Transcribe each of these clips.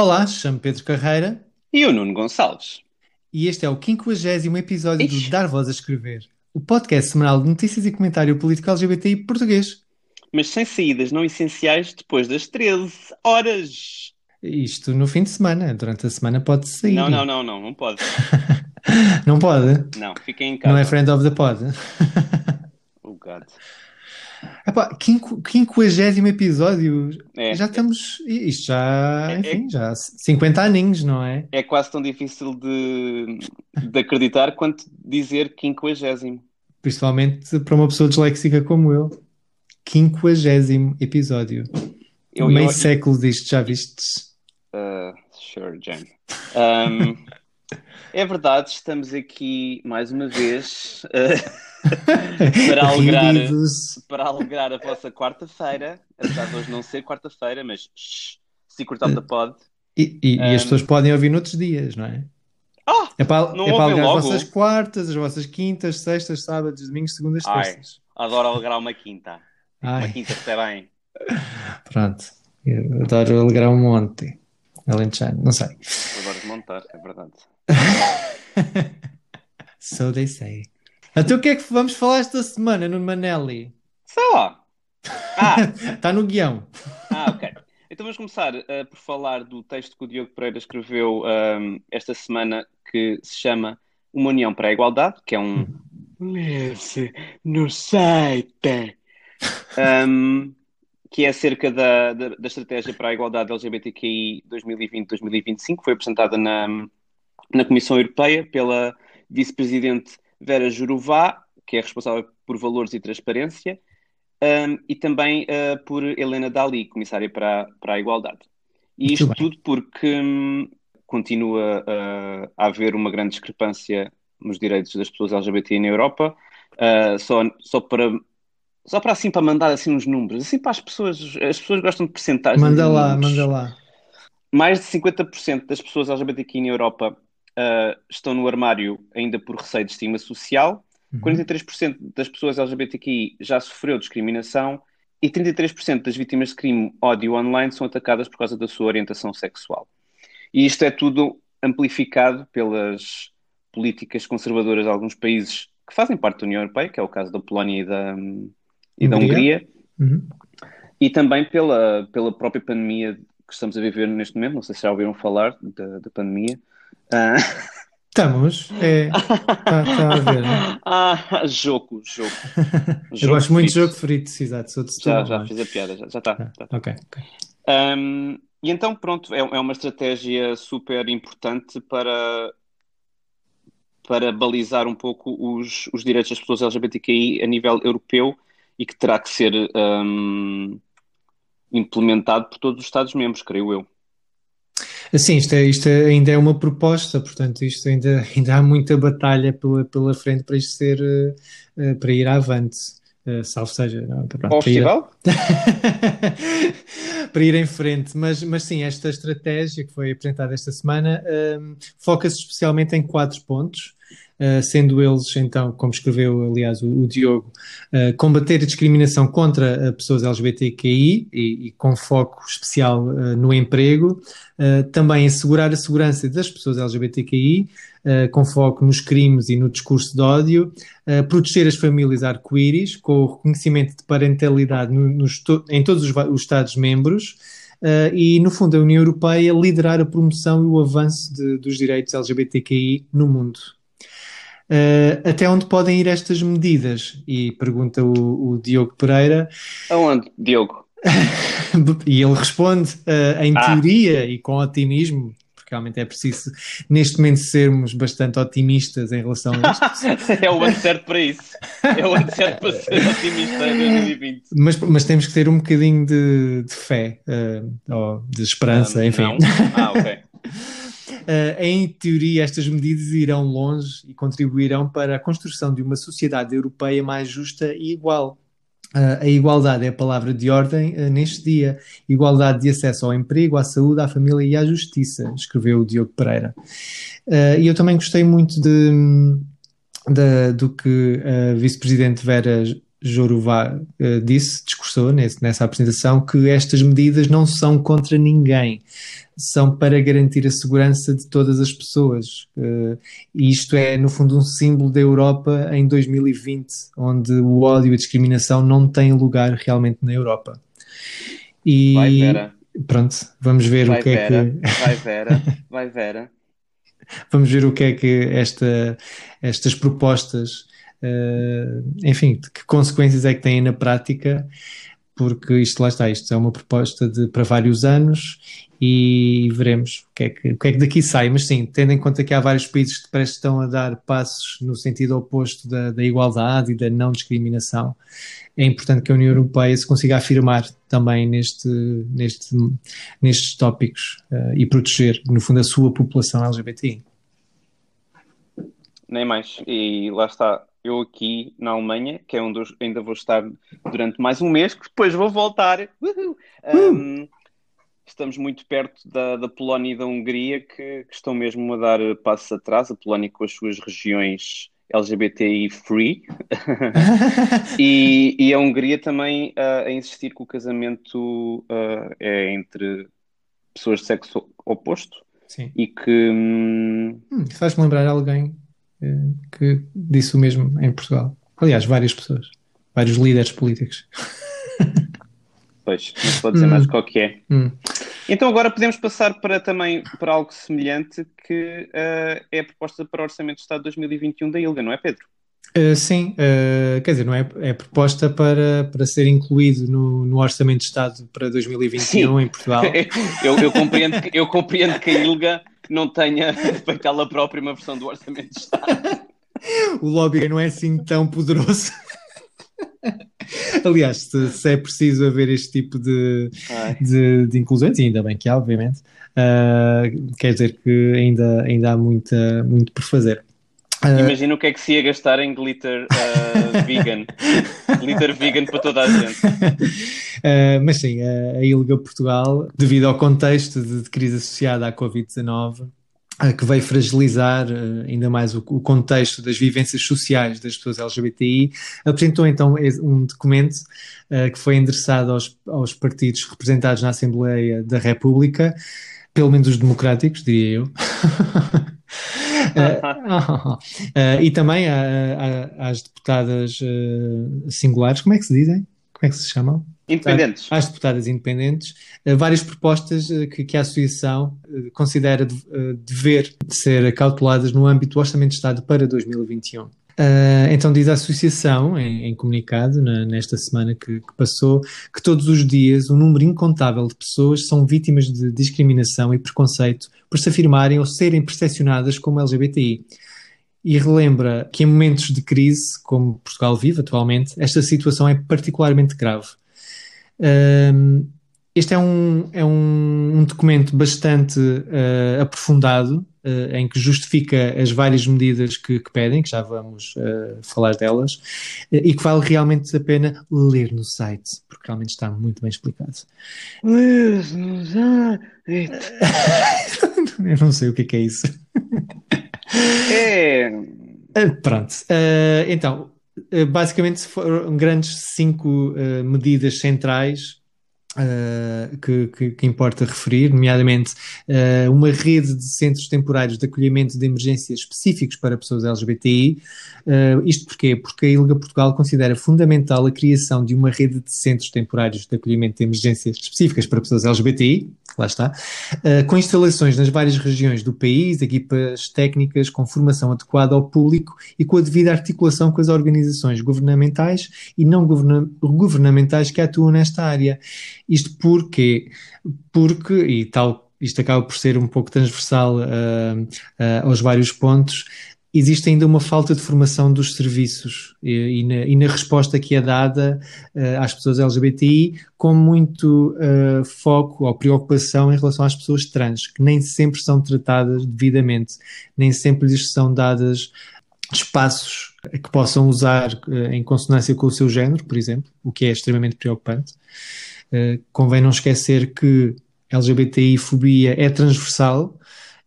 Olá, chamo Pedro Carreira E o Nuno Gonçalves. e este é o 50 episódio Ixi. do Dar Voz a Escrever, o podcast semanal de notícias e comentário político LGBTI português. Mas sem saídas não essenciais depois das 13 horas. Isto no fim de semana, durante a semana pode sair. Não, não, não, não, não pode. Não pode? Não, fiquem em casa. Não é friend of the pod? Oh, God. Epá, quinco- 50 episódio, É, já estamos, isto já, É- enfim, já 50 aninhos, não é? é quase tão difícil de, de acreditar quanto dizer quinquagésimo. Principalmente para uma pessoa disléxica como eu. 50 episódio. Eu, Meio eu, século disto, já vistes? Uh, sure, Jane. Um, é verdade, estamos aqui mais uma vez uh, para alegrar, para alegrar a vossa quarta-feira, apesar de hoje não ser quarta-feira, mas shh, Secret of the Pod. E, e- e as Um, pessoas podem ouvir noutros dias, não é? Ah! É para, não é para alegrar as logo? vossas quartas, as vossas quintas, sextas, sábados, domingos, segundas, Ai. terças. Adoro alegrar uma quinta. Uma Ai, quinta está bem. pronto. Eu adoro alegrar um monte. Alentejano, não sei. Adoro desmontar, é verdade. So they say. Então o que é que vamos falar esta semana no Manelli? Sei lá. Ah, Está no guião. ah, ok. Então vamos começar eh, por falar do texto que o Diogo Pereira escreveu ahm, esta semana que se chama Uma União para a Igualdade, que é um lê-se no site Ahm, que é acerca da, da, da estratégia para a igualdade LGBTQI 2020-2025, foi apresentada na, na Comissão Europeia pela vice-presidente Vera Jourová, que é responsável por valores e transparência, um, e também uh, por Helena Dali, comissária para, para a igualdade. E isto tudo porque hum, continua uh, a haver uma grande discrepância nos direitos das pessoas LGBT na Europa, uh, só, só para só para assim para mandar assim uns números, assim para as pessoas, as pessoas gostam de percentagens Manda lá, manda lá. Mais de 50% das pessoas LGBTQ na Europa uh, estão no armário ainda por receio de estigma social, Uhum. 43% das pessoas LGBTQI já sofreu discriminação e 33% das vítimas de crime ódio online são atacadas por causa da sua orientação sexual. E isto é tudo amplificado pelas políticas conservadoras de alguns países que fazem parte da União Europeia, que é o caso da Polónia e da, e da Hungria. Hungria, Uhum. e também pela, pela própria pandemia que estamos a viver neste momento. Não sei se já ouviram falar da, da pandemia. Ah, Estamos. É. Está a ver, não é? ah, jogo, jogo. Eu gosto muito de jogo frito, exato. Sou de Já, já é? fiz a piada, já, está. Ah, está. Ok, ok. Um, e então, pronto, é, é uma estratégia super importante para, para balizar um pouco os, os direitos das pessoas LGBTQI a nível europeu e que terá que ser um, implementado por todos os Estados-membros, creio eu. Assim, isto, é- isto é- ainda é uma proposta, portanto, isto ainda, ainda há muita batalha pela, pela frente para isto ser, eh, eh, para ir avante, eh, salvo seja, não, pronto, para ir, festival? para ir em frente. Mas, mas sim, esta estratégia que foi apresentada esta semana ehm, foca-se especialmente em quatro pontos, eh, sendo eles, então, como escreveu, aliás, o, o Diogo, eh, combater a discriminação contra eh, pessoas LGBTQI e, e com foco especial no emprego, também assegurar a segurança das pessoas LGBTQI, com foco nos crimes e no discurso de ódio, proteger as famílias arco-íris, com o reconhecimento de parentalidade no- nos em todos os, os Estados-membros, eh, e, no fundo, a União Europeia liderar a promoção e o avanço de- dos direitos LGBTQI no mundo. Eh, até onde podem ir estas medidas? E pergunta o, o Diogo Pereira, Aonde, Diogo? e ele responde eh, em Ah. teoria e com otimismo, porque realmente é preciso, neste momento, sermos bastante otimistas em relação a isto. é o ano certo para isso. É o ano certo para ser otimista em 2020. Mas, mas temos que ter um bocadinho de, de fé, uh, ou de esperança, enfim. não? Ah, ok. Uh, em teoria, estas medidas irão longe e contribuirão para a construção de uma sociedade europeia mais justa e igual. Uh, a igualdade é a palavra de ordem uh, neste dia. Igualdade de acesso ao emprego, à saúde, à família e à justiça, escreveu o Diogo Pereira. Uh, e eu também gostei muito de, de- do que a vice-presidente Vera Jorová disse, discursou nesse- nessa apresentação, que estas medidas não são contra ninguém, são para garantir a segurança de todas as pessoas. Uh, e isto é, no fundo, um símbolo da Europa em 2020, onde o ódio e a discriminação não têm lugar realmente na Europa. E Vai, Vera. pronto, vamos ver Vai, o que é Vera. que Vai, Vera. Vai, Vera. vamos ver o que é que esta, estas propostas, eh, enfim, que consequências é que têm na prática, porque isto lá está, isto é uma proposta de, para vários anos e veremos o que, é que, o que é que daqui sai. Mas sim, tendo em conta que há vários países que parece estão a dar passos no sentido oposto da, da igualdade e da não discriminação, é importante que a União Europeia se consiga afirmar também neste, neste, nestes tópicos eh, e proteger, no fundo, a sua população LGBTI. Nem mais. E lá está. Eu aqui na Alemanha, que é onde ainda vou estar durante mais um mês, que depois vou voltar. Uhul. Um, estamos muito perto da, da Polónia e da Hungria, que, que estão mesmo a dar passos atrás. A Polónia com as suas regiões LGBTI free. e, e a Hungria também ah, a insistir que o casamento ah, é entre pessoas de sexo oposto Sim. e que. hum, Hum, Faz-me lembrar alguém eh, que disse o mesmo em Portugal. Aliás, várias pessoas, vários líderes políticos. Pois, não se pode dizer Hum. mais qual que é. Hum. Então agora podemos passar para também para algo semelhante que eh, é a proposta para o Orçamento de Estado de 2021 da ILGA, não é Pedro? Eh, sim, eh, quer dizer, não é, é proposta para, para ser incluído no, no Orçamento de Estado para 2021 Sim. em Portugal. Eu, eu compreendo, que- eu compreendo que a ILGA não tenha feito ela própria uma versão do Orçamento de Estado. O lobby não é assim tão poderoso. Aliás, se, se é preciso haver este tipo de, de, de inclusões, e ainda bem que há, obviamente, ah, quer dizer que ainda, ainda há muita, muito por fazer. Ah, Imagina o que é que se ia gastar em glitter eh, vegan. Glitter vegan para toda a gente. Uh, mas sim, a, ILGA Portugal, devido ao contexto de, de crise associada à Covid-19, uh, que veio fragilizar uh, ainda mais o, contexto das vivências sociais das pessoas LGBTI, apresentou então um documento uh, que foi endereçado aos, aos partidos representados na Assembleia da República, pelo menos os democráticos, diria eu. Uh, uh, e também às deputadas singulares, como é que se dizem? Como é que se chamam? Independentes. às deputadas independentes eh, várias propostas eh, que, que a Associação eh, considera de- dever de ser acauteladas no âmbito do Orçamento de Estado para 2021. Ah, então diz a Associação, em, em comunicado, na- nesta semana que, que passou, que todos os dias um número incontável de pessoas são vítimas de discriminação e preconceito por se afirmarem ou serem percepcionadas como LGBTI. E relembra que em momentos de crise, como Portugal vive atualmente, esta situação é particularmente grave. Um, este é um, é um, um documento bastante uh, aprofundado, uh, em que justifica as várias medidas que, que pedem, que já vamos uh, falar delas, e que vale realmente a pena ler no site, porque realmente está muito bem explicado. Eu não sei o que é, que é isso. É. Uh, pronto, Uh, então, uh, basicamente foram grandes cinco uh, medidas centrais uh, que, que, que importa referir, nomeadamente uh, uma rede de centros temporários de acolhimento de emergências específicos para pessoas LGBTI. Uh, isto porquê? Porque a ILGA Portugal considera fundamental a criação de uma rede de centros temporários de acolhimento de emergências específicas para pessoas LGBTI, lá está, uh, com instalações nas várias regiões do país, equipas técnicas com formação adequada ao público e com a devida articulação com as organizações governamentais e não governa governamentais que atuam nesta área. Isto porque, porque e tal isto acaba por ser um pouco transversal uh, uh, aos vários pontos, existe ainda uma falta de formação dos serviços e, e, na, e na, resposta que é dada uh, às pessoas LGBTI, com muito uh, foco ou preocupação em relação às pessoas trans, que nem sempre são tratadas devidamente, nem sempre lhes são dadas espaços que possam usar uh, em consonância com o seu género, por exemplo, o que é extremamente preocupante. convém não esquecer que LGBTI-fobia é transversal,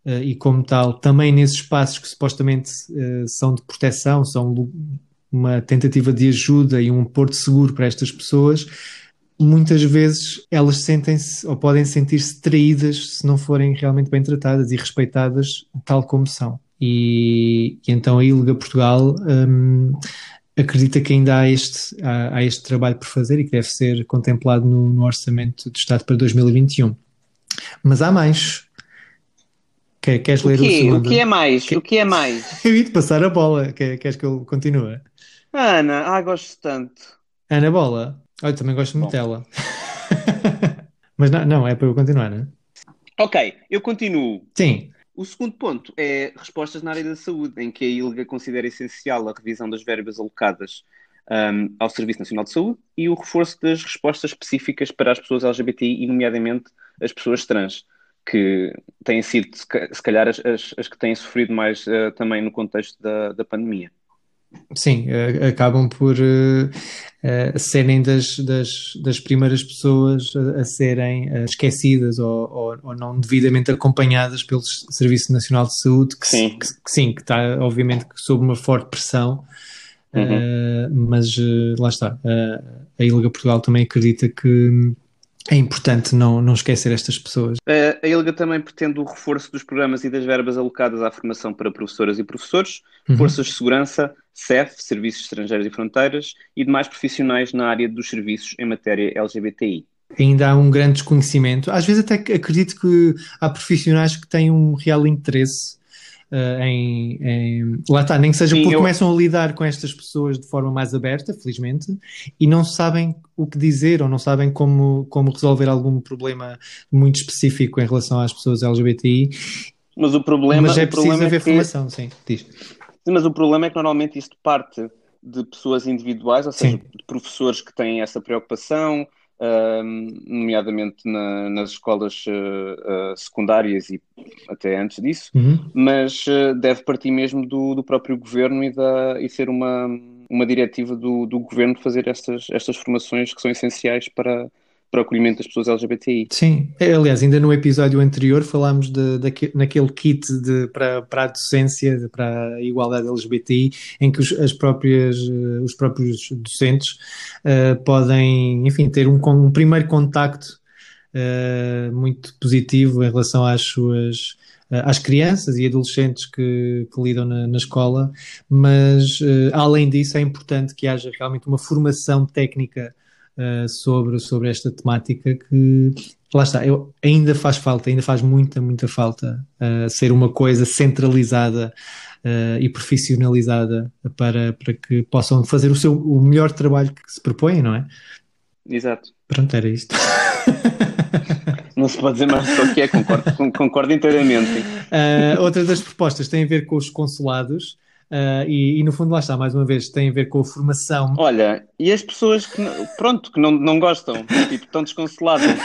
e como tal, também nesses espaços que supostamente uh, são de proteção, são uma tentativa de ajuda e um porto seguro para estas pessoas, muitas vezes elas sentem-se ou podem sentir-se traídas se não forem realmente bem tratadas e respeitadas tal como são. E, e então a ILGA Portugal um, acredita que ainda há este, há, há, este trabalho por fazer e que deve ser contemplado no, no orçamento do Estado para 2021. Mas há mais. Queres ler o, quê? o segundo? O que é mais? Que... O que é mais? Eu ia-te passar a bola. Queres que eu continue? Ana, ah, gosto tanto. Ana Bola. Olha, também gosto muito dela. Mas não, não, é para eu continuar, não é? Ok, eu continuo. Sim. O segundo ponto é respostas na área da saúde, em que a ILGA considera essencial a revisão das verbas alocadas um, ao Serviço Nacional de Saúde e o reforço das respostas específicas para as pessoas LGBTI, e nomeadamente as pessoas trans que têm sido, se calhar, as, as que têm sofrido mais uh, também no contexto da, da pandemia. Sim, uh, acabam por uh, serem das, das, das, primeiras pessoas a, a serem esquecidas ou, ou, ou, não devidamente acompanhadas pelo Serviço Nacional de Saúde, que sim, que, que, sim, que está obviamente sob uma forte pressão, uhum. mas lá está. a Ilga Portugal também acredita que é importante não, não esquecer estas pessoas. A ILGA também pretende o reforço dos programas e das verbas alocadas à formação para professoras e professores, uhum. forças de segurança, CEF, Serviços Estrangeiros e Fronteiras, e demais profissionais na área dos serviços em matéria LGBTI. Ainda há um grande desconhecimento. Às vezes até acredito que há profissionais que têm um real interesse uh, em, em, Lá está, nem que seja Sim, porque eu... começam a lidar com estas pessoas de forma mais aberta, felizmente, e não sabem o que dizer ou não sabem como, como resolver algum problema muito específico em relação às pessoas LGBTI. Mas o problema, mas é preciso haver é que... formação, sim, diz. Mas o problema é que normalmente isto parte de pessoas individuais, ou seja, sim. de professores que têm essa preocupação, nomeadamente na, nas escolas uh, uh, secundárias e até antes disso, uhum. mas uh, deve partir mesmo do, do próprio governo e, da, e ser uma, uma diretiva do, do governo fazer estas, estas formações que são essenciais para, para o acolhimento das pessoas LGBTI. Sim, é, aliás, ainda no episódio anterior falámos de, de, naquele kit de, para, para a docência, para a igualdade LGBTI, em que os, as próprias, eh, os próprios docentes uh, podem, enfim, ter um, um primeiro contacto uh, muito positivo em relação às suas às crianças e adolescentes que, que lidam na, na, escola, mas além disso é importante que haja realmente uma formação técnica uh, sobre, sobre esta temática que lá está, eu, ainda faz falta, ainda faz muita, muita falta uh, ser uma coisa centralizada uh, e profissionalizada para, para que possam fazer o seu o melhor trabalho que se propõem, não é? Exato. Pronto, era isto. Não se pode dizer mais do que é, concordo, concordo inteiramente. Uh, outra das propostas tem a ver com os consulados. Uh, e, e, no fundo lá está, mais uma vez, tem a ver com a formação. Olha, e as pessoas que, pronto, que não, não gostam, tipo, estão desconsoladas.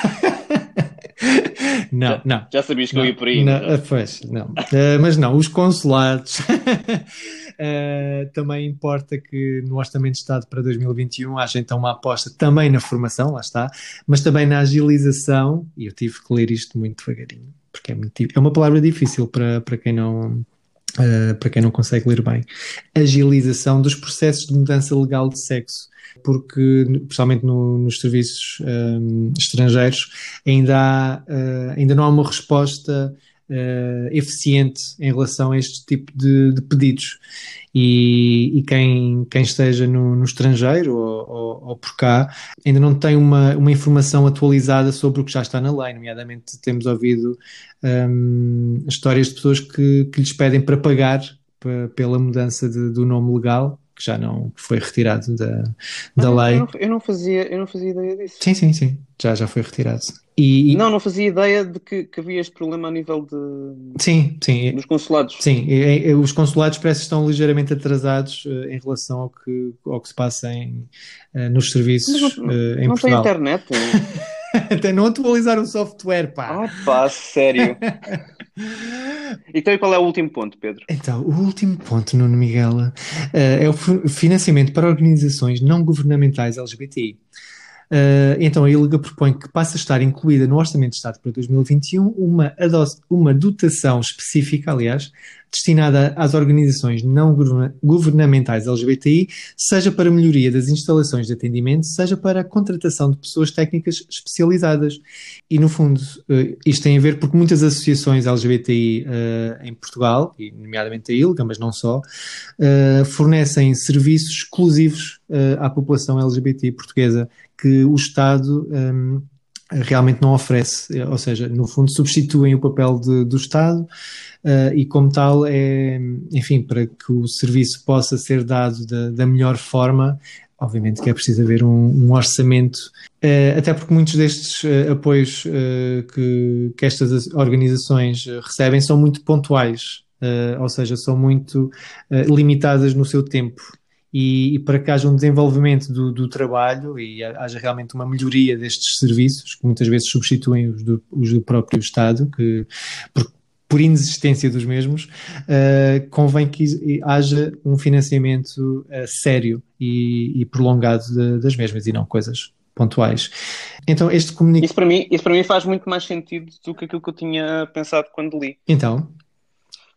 não, já, não. Já sabias que não, eu ia por aí. Não, não. Pois, não. Uh, mas não, os consulados. uh, também importa que no Orçamento de Estado para 2021 haja então uma aposta também na formação, lá está, mas também na agilização, e eu tive que ler isto muito devagarinho, porque é, muito, é uma palavra difícil para, para quem não Uh, para quem não consegue ler bem, agilização dos processos de mudança legal de sexo, porque, especialmente no, nos serviços um, estrangeiros, ainda, há, uh, ainda não há uma resposta uh, eficiente em relação a este tipo de, de pedidos. E, e, quem, quem esteja no, no estrangeiro ou, ou, ou, por cá ainda não tem uma, uma informação atualizada sobre o que já está na lei. Nomeadamente, temos ouvido um, histórias de pessoas que, que lhes pedem para pagar pela mudança de, do nome legal que já não foi retirado da, da ah, lei. Eu não, eu não, fazia, eu não fazia ideia disso. Sim, sim, sim, já, já foi retirado. E, Não, não fazia ideia de que, que havia este problema a nível de, sim, sim, dos consulados. sim. e- e- os consulados parece que estão ligeiramente atrasados eh, em relação ao que, ao que se passa em, eh, nos serviços Mas não- eh, em não tem Portugal. internet. Até não atualizar o software, pá. Ah, pá, sério. Então, e qual é o último ponto, Pedro? Então, o último ponto, Nuno Miguel, é o fi- financiamento para organizações não governamentais LGBTI. Eh, então, a ILGA propõe que passe a estar incluída no Orçamento de Estado para 2021 uma, uma dotação específica, aliás, destinada às organizações não governa- governamentais LGBTI, seja para melhoria das instalações de atendimento, seja para a contratação de pessoas técnicas especializadas. E, no fundo, eh, isto tem a ver porque muitas associações LGBTI eh, em Portugal, e nomeadamente a ILGA, mas não só, eh, fornecem serviços exclusivos à população LGBTI portuguesa que o Estado ehm, realmente não oferece, ou seja, no fundo substituem o papel de- do Estado eh, e como tal é, enfim, para que o serviço possa ser dado da, da melhor forma, obviamente que é preciso haver um, um orçamento eh, até porque muitos destes eh, apoios que, que estas as- organizações recebem são muito pontuais, ou seja, são muito limitadas no seu tempo. E, e para que haja um desenvolvimento do, do trabalho e ha- haja realmente uma melhoria destes serviços, que muitas vezes substituem os do, os do próprio Estado, que, por, por inexistência dos mesmos, eh, convém que haja um financiamento eh, sério e, e prolongado de- das mesmas e não coisas pontuais. Então, este comunicado. Isso para mim, isso para mim faz muito mais sentido do que aquilo que eu tinha pensado quando li. Então,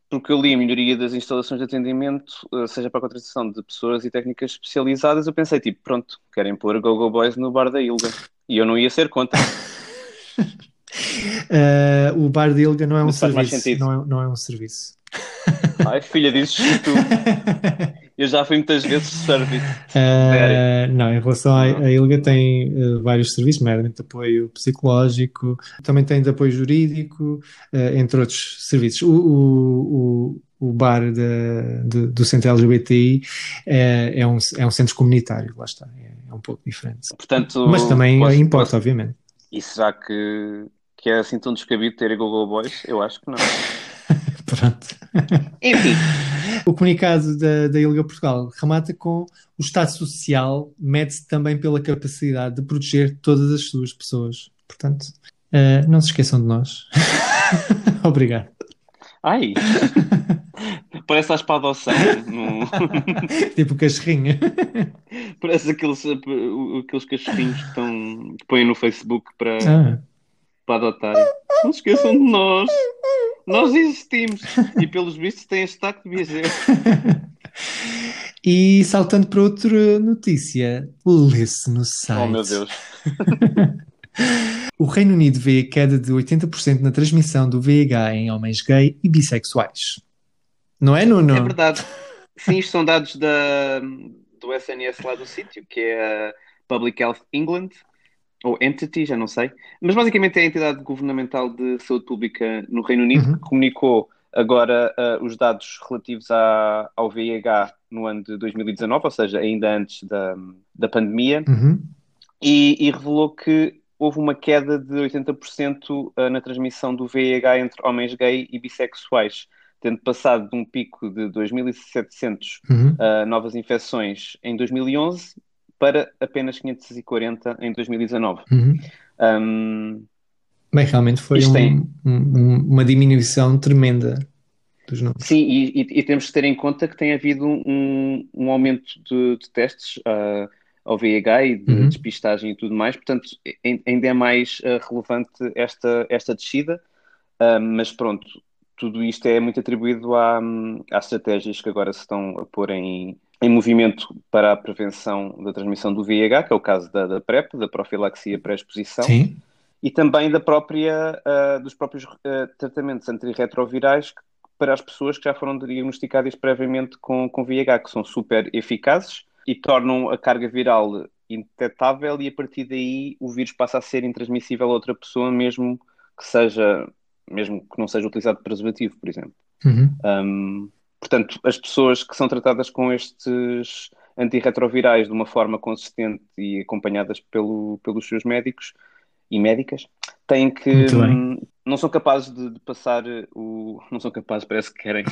Porque eu li a melhoria das instalações de atendimento, eh, seja para a contratação de pessoas e técnicas especializadas, eu pensei, tipo, pronto, querem pôr Go-Go Boys no bar da Ilga. E eu não ia ser contra. eh, o bar de Ilga não é um Mas faz mais serviço. sentido. Não é, não é um serviço. Ai, filha, dizes tu. Eu já fui muitas vezes service. Eh, não, em relação à, à ILGA tem eh, vários serviços, nomeadamente de apoio psicológico, também tem de apoio jurídico, eh, entre outros serviços. O, o, o, o bar da- de- do centro LGBTI é, é, um, é um centro comunitário, lá está, é, é um pouco diferente. Portanto, Mas também posso- importa, posso- obviamente. E será que, que é assim tão descabido ter Go-Go Boys? Eu acho que não. Pronto. Enfim, O comunicado da, da ILGA Portugal remata com o Estado Social mede-se também pela capacidade de proteger todas as suas pessoas. Portanto, eh, não se esqueçam de nós. Obrigado. ai, parece a espada-ação. No... tipo cachorrinho. Parece aqueles, aqueles cachorrinhos que, estão, que põem no Facebook para, Ah, para adotarem. Não se esqueçam de nós. Nós existimos. E pelos vistos têm este taco de viajeiro. E saltando para outra notícia, lê-se no site. Oh meu Deus. O Reino Unido vê queda de 80% na transmissão do VIH em homens gay e bissexuais. Não é, Nuno? É verdade. Sim, isto são dados da, do SNS lá do sítio, que é a Public Health England, ou Entity, já não sei. Mas basicamente é a entidade governamental de saúde pública no Reino Unido Uhum. que comunicou agora ah, os dados relativos à, ao VIH no ano de 2019, ou seja, ainda antes da, da pandemia, Uhum. e, e revelou que houve uma queda de 80% na transmissão do VIH entre homens gay e bissexuais, tendo passado de um pico de 2.700 Uhum. uh, novas infecções em 2011 para apenas 540 em 2019. Uhum. Um, Bem, realmente foi um- tem- um- um- uma diminuição tremenda dos números. sim, e, e- e temos de ter em conta que tem havido um, um aumento de, de testes uh, ao VIH e de Uhum. despistagem e tudo mais, portanto, ai- ainda é mais uh, relevante esta, esta descida, Uh, mas pronto, tudo isto é muito atribuído à, às estratégias que agora se estão a pôr em, em movimento para a prevenção da transmissão do VIH, que é o caso da, da PrEP, da profilaxia pré-exposição, e também da própria, ah, dos próprios ah, tratamentos antirretrovirais para as pessoas que já foram diagnosticadas previamente com, com VIH, que são super eficazes e tornam a carga viral indetetável e a partir daí o vírus passa a ser intransmissível a outra pessoa, mesmo que seja, mesmo que não seja utilizado preservativo, por exemplo. Uhum. Um, portanto, as pessoas que são tratadas com estes antirretrovirais de uma forma consistente e acompanhadas pelo, pelos seus médicos, e médicas, têm que. Hum, não são capazes de, de passar o. Não são capazes, parece que querem.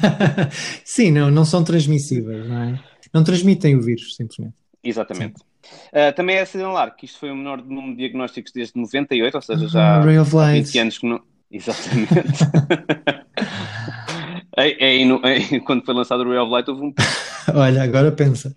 Sim, não, não são transmissíveis, não é? Não transmitem o vírus, simplesmente. Exatamente. Uh, também é assinalar que isto foi o menor número de diagnósticos desde 98, ou seja, já of há Light. 20 anos que não. Exatamente. É- no- quando foi lançado o Ray of Light, houve um. Olha, agora pensa.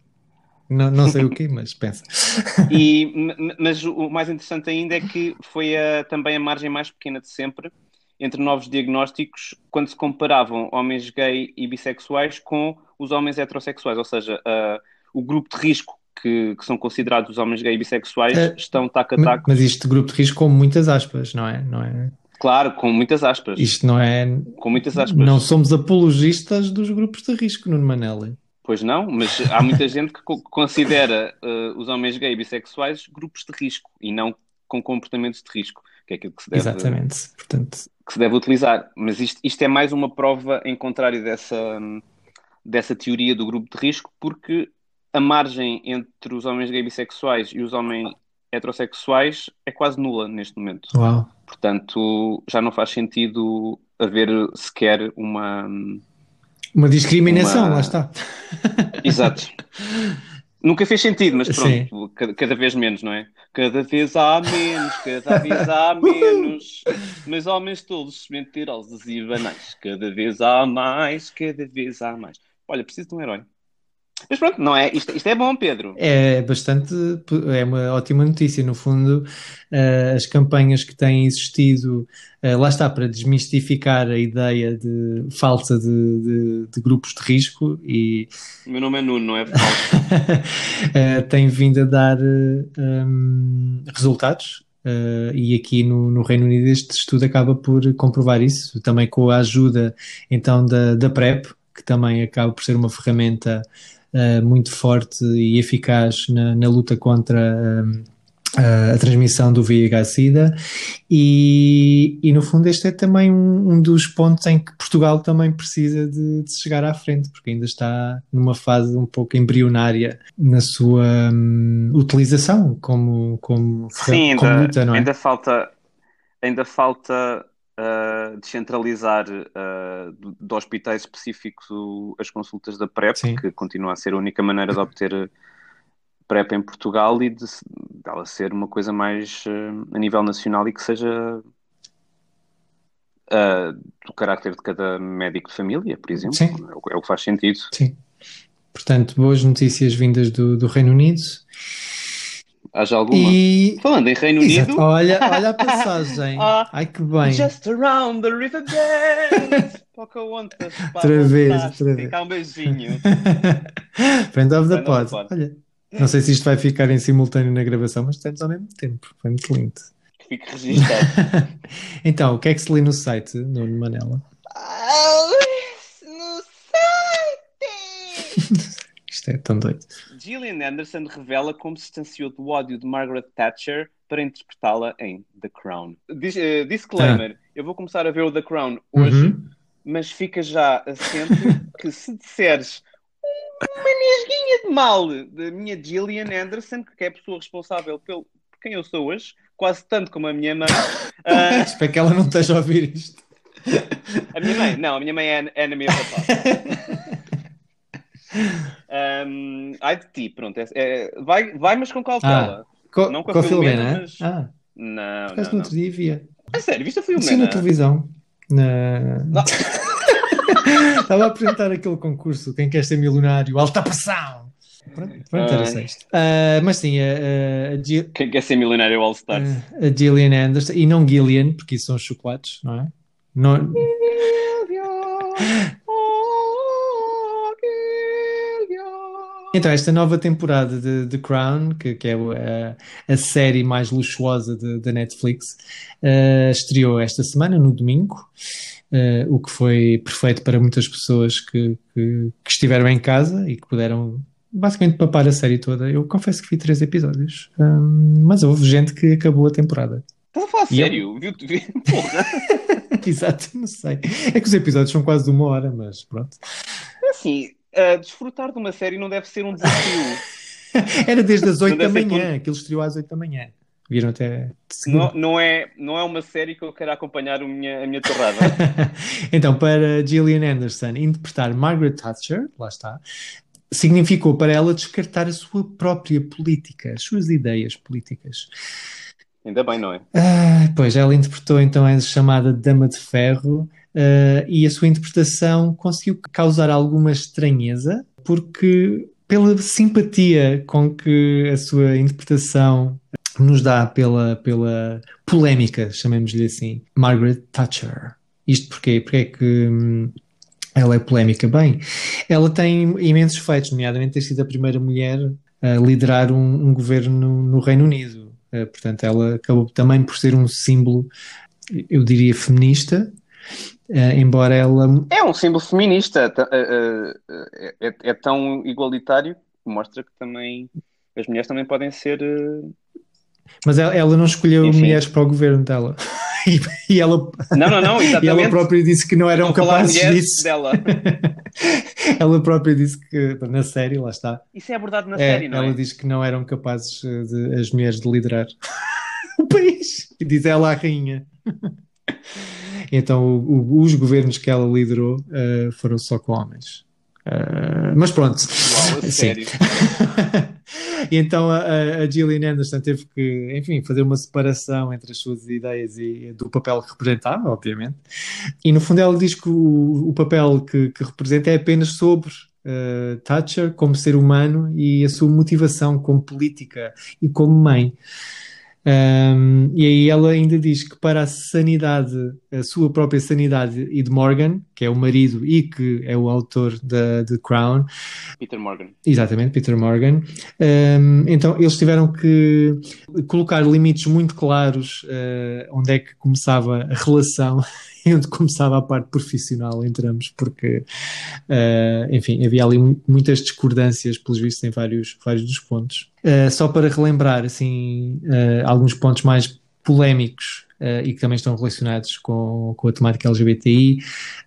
Não, não sei o quê, mas pensa. E, mas o mais interessante ainda é que foi a- também a margem mais pequena de sempre entre novos diagnósticos quando se comparavam homens gay e bissexuais com os homens heterossexuais, ou seja, ah, o grupo de risco que, que são considerados os homens gay e bissexuais É, estão taco a taco, Mas isto de grupo de risco com muitas aspas, não é? Não é? Claro, com muitas aspas, Isto não é. com muitas aspas. Não somos apologistas dos grupos de risco, Nuno Manelli. Pois não, mas há muita gente que co- considera ah, os homens gay e bissexuais grupos de risco e não com comportamentos de risco, que é aquilo que se deve, Exatamente. Portanto, que se deve utilizar. Mas isto, isto é mais uma prova em contrário dessa, dessa teoria do grupo de risco, porque a margem entre os homens gay bissexuais e os homens heterossexuais é quase nula neste momento. uau. Portanto, já não faz sentido haver sequer uma. Uma discriminação, Uma- lá está. Exato. Nunca fez sentido, mas pronto, cada, cada vez menos, não é? Cada vez há menos, cada vez há menos. Mas homens todos mentirosos e banais. Cada vez há mais, cada vez há mais. Olha, preciso de um herói. Mas pronto, não é? Isto, isto é bom, Pedro. É bastante, é uma ótima notícia. No fundo, eh, as campanhas que têm existido, eh, lá está, para desmistificar a ideia de falta de, de- de grupos de risco e O meu nome é Nuno, não é falso. eh, têm vindo a dar hum, resultados. eh, e aqui no, no Reino Unido este estudo acaba por comprovar isso, também com a ajuda então da, da PrEP, que também acaba por ser uma ferramenta eh, muito forte e eficaz na, na luta contra hum, a, a transmissão do VIH-Sida e, e no fundo este é também um, um dos pontos em que Portugal também precisa de, de chegar à frente, porque ainda está numa fase um pouco embrionária na sua hum, utilização como, como, Sim, como ainda, luta, não é? ainda falta, ainda falta ah, descentralizar ah, de, de hospitais específicos o- as consultas da PrEP, Sim. que continua a ser a única maneira de obter PrEP em Portugal e de, se- dela ser uma coisa mais ah, a nível nacional e que seja ah, do carácter de cada médico de família, por exemplo. Sim. É o, é o que faz sentido. Sim. Portanto, boas notícias vindas do, do Reino Unido. Haja alguma. E. Falando em Reino Exato. Unido. Olha, olha a passagem. Ah, Ai que bem. Just around the river bend. Pocahontas. Outra vez, outra vez. Há um beijinho. Friend of the pod. pod. Olha, não sei se isto vai ficar em simultâneo na gravação, mas estamos ao mesmo tempo. Foi muito lindo. Que fique registado. então, o que é que se lê no site, Nuno Manela? no Isto é tão doido. Gillian Anderson revela como se distanciou do ódio de Margaret Thatcher para interpretá-la em The Crown. Dis- eh, disclaimer: eu vou começar a ver o The Crown hoje, Uhum. mas fica já assente que se disseres uma nesguinha de mal da minha Gillian Anderson, que é a pessoa responsável pelo, por quem eu sou hoje, quase tanto como a minha mãe. ah, Espero que ela não esteja a ouvir isto. a minha mãe, não, a minha mãe é enemy of the pod. Um, ai de ti, pronto. é- é- vai, vai, mas com cautela. Co Não com a com Filomena, Filomena? mas- Ah, Não, não, outro dia via. A sério, viste a Sim, na Filomena? televisão. Na... Não. Estava a apresentar aquele concurso, quem quer ser milionário, alta pressão. Pronto, pronto era Ai. só isto. Ah, mas sim, a, Gil- Quem quer ser milionário All Stars? a Gillian Anderson, e não Gillian, porque isso são chocolates, não é? Não, Então, esta nova temporada de The Crown, que, que é a, a série mais luxuosa da Netflix, eh, estreou esta semana, no domingo, eh, o que foi perfeito para muitas pessoas que, que- que estiveram em casa e que puderam basicamente papar a série toda. Eu confesso que vi três episódios, Hum, mas houve gente que acabou a temporada. Estás a falar E eu- sério? Viu? viu- Porra. Exato, não sei. É que os episódios são quase de uma hora, mas pronto. Assim, uh, desfrutar de uma série não deve ser um desafio. Era desde as 8 Não da manhã, aquilo estreou às 8 da manhã. Viram até? Não, não, é, não é uma série que eu quero acompanhar a minha, a minha torrada. então, para Gillian Anderson interpretar Margaret Thatcher, lá está, significou para ela descartar a sua própria política, as suas ideias políticas. Ainda bem, não é? Ah, pois, ela interpretou então a chamada Dama de Ferro uh, e a sua interpretação conseguiu causar alguma estranheza, porque pela simpatia com que a sua interpretação nos dá pela, pela polémica, chamemos-lhe assim, Margaret Thatcher. Isto porquê? Porque é que hum, ela é polémica? Bem, ela tem imensos feitos, nomeadamente ter sido a primeira mulher a liderar um, um governo no Reino Unido. Uh, portanto, ela acabou também por ser um símbolo, eu diria, feminista, Uh, embora ela. É um símbolo feminista, uh, é, é, tão igualitário que mostra que também as mulheres também podem ser. Mas ela, ela, não escolheu Enfim. mulheres para o governo dela. e, e, ela, não, não, não, exatamente. E ela própria disse que não eram capazes disso. Dela. ela própria disse que na série, lá está. Isso é abordado na é, série, não ela é? Ela diz que não eram capazes de, as mulheres de liderar o país. E diz ela à rainha. Então, o, o, os governos que ela liderou uh, foram só com homens. Uh, mas pronto. Uau, sério? e então a, a Gillian Anderson teve que, enfim, fazer uma separação entre as suas ideias e do papel que representava, obviamente. E no fundo ela diz que o, o papel que, que, representa é apenas sobre uh, Thatcher como ser humano e a sua motivação como política e como mãe. Um, e aí ela ainda diz que para a sanidade, a sua própria sanidade e de Morgan, que é o marido e que é o autor da The Crown. Peter Morgan. Exatamente, Peter Morgan. Um, então eles tiveram que colocar limites muito claros uh, onde é que começava a relação e onde começava a parte profissional entre ambos, porque, uh, enfim, havia ali muitas discordâncias, pelos vistos, em vários, vários dos pontos. Uh, só para relembrar, assim, uh, alguns pontos mais polémicos uh, e que também estão relacionados com, com a temática LGBTI.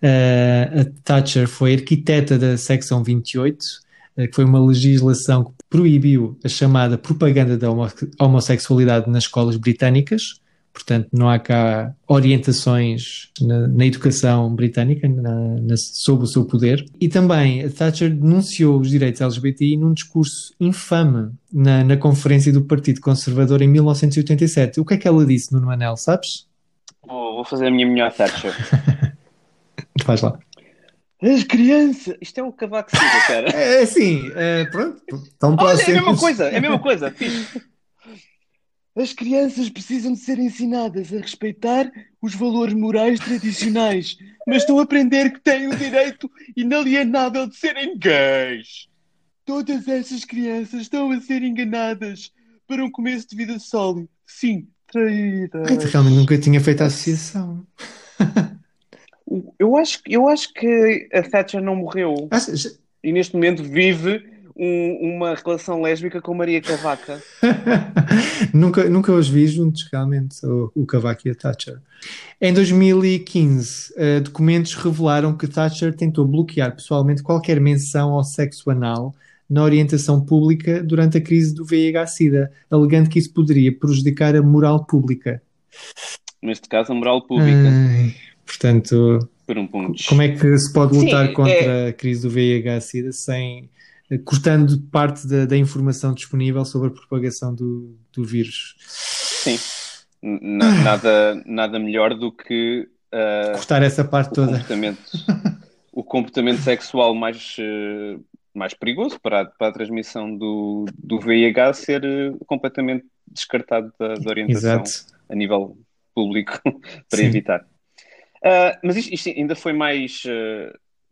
Uh, a Thatcher foi arquiteta da secção 28, uh, que foi uma legislação que proibiu a chamada propaganda da homossexualidade nas escolas britânicas. Portanto, não há cá orientações na, na educação britânica na, na, sobre o seu poder. E também Thatcher denunciou os direitos LGBTI num discurso infame na, na Conferência do Partido Conservador em 1987. O que é que ela disse, Nuno Manel, sabes? Oh, vou fazer a minha melhor Thatcher. Faz lá. As crianças. Isto é o cavaco cara. É assim, é, pronto. Tão Olha, é a mesma coisa, é a mesma coisa. As crianças precisam de ser ensinadas a respeitar os valores morais tradicionais, mas estão a aprender que têm o direito inalienável de serem gays. Todas essas crianças estão a ser enganadas para um começo de vida sólido. Sim, traídas. Eu realmente nunca tinha feito a associação. Eu acho, eu acho que a Thatcher não morreu. Ah, e neste momento vive um, uma relação lésbica com Maria Cavaca. nunca, nunca os vi juntos, realmente, o, o Cavaco e a Thatcher. Em 2015, uh, eh, documentos revelaram que Thatcher tentou bloquear pessoalmente qualquer menção ao sexo anal na orientação pública durante a crise do VIH-Sida, alegando que isso poderia prejudicar a moral pública. Neste caso, a moral pública. Ai, portanto, Por um como é que se pode lutar Sim, contra é... a crise do VIH-Sida sem cortando parte da, da, informação disponível sobre a propagação do, do vírus. Sim, nada, nada melhor do que uh, cortar essa parte o toda. Comportamento, o comportamento sexual mais, uh, mais perigoso para a, para a transmissão do, do VIH ser uh, completamente descartado da, da orientação Exato. a nível público para Sim. evitar. mas isto, isto, ainda foi mais,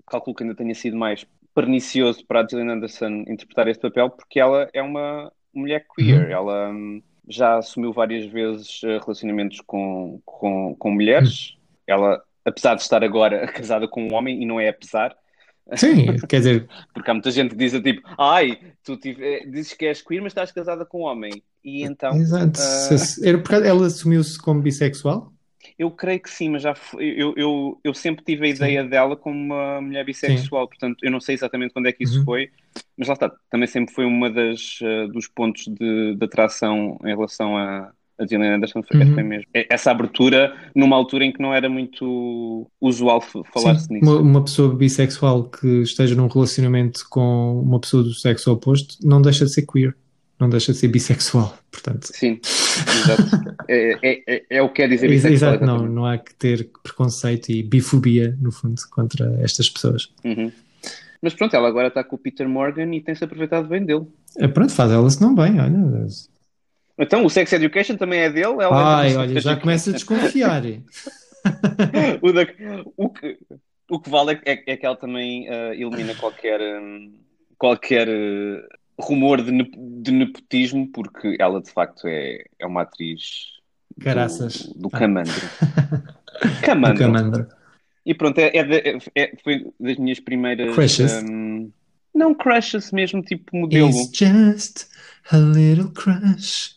calculo que ainda tenha sido mais pernicioso para a Gillian Anderson interpretar este papel porque ela é uma mulher queer. Uhum. Ela hum, já assumiu várias vezes eh, relacionamentos com, com, com mulheres. Uhum. Ela, apesar de estar agora casada com um homem, e não é apesar. Sim, quer dizer. Porque há muita gente que diz tipo, ai, tu tive, eh, dizes que és queer, mas estás casada com um homem. E então. Exato. Uh... Ela assumiu-se como bissexual? Eu creio que sim, mas já eu, eu, eu sempre tive a ideia sim. dela como uma mulher bissexual, sim. portanto eu não sei exatamente quando é que isso uhum. foi, mas lá está, também sempre foi uma das uh, dos pontos de, de, atração em relação a, A Gillian Anderson foi, Uhum. foi mesmo. É- Essa abertura numa altura em que não era muito usual falar-se nisso. uma, uma pessoa bissexual que esteja num relacionamento com uma pessoa do sexo oposto não deixa de ser queer, não deixa de ser bissexual. Portanto, Sim, exato. É, é, é, é o que quer dizer Ex- bissexual, Exato, não, exatamente. não há que ter preconceito e bifobia, no fundo, contra estas pessoas. Uhum. Mas pronto, ela agora está com o Peter Morgan e tem-se aproveitado bem dele. É, pronto, faz ela se não bem, olha. Então, o Sex Education também é dele? Ela Ai, entra no olha, já começa a desconfiar. o, da- o que, o que vale é, é que ela também ah, elimina qualquer, hum, qualquer eh, rumor de, de nepotismo, porque ela de facto é, é uma atriz do- Caraças. do, Ah. Camandro. Do Camandro. Camandro. E pronto, é, é de- é- foi das minhas primeiras. Crushes? hum, não crushes, mesmo tipo modelo. It's just a little crush.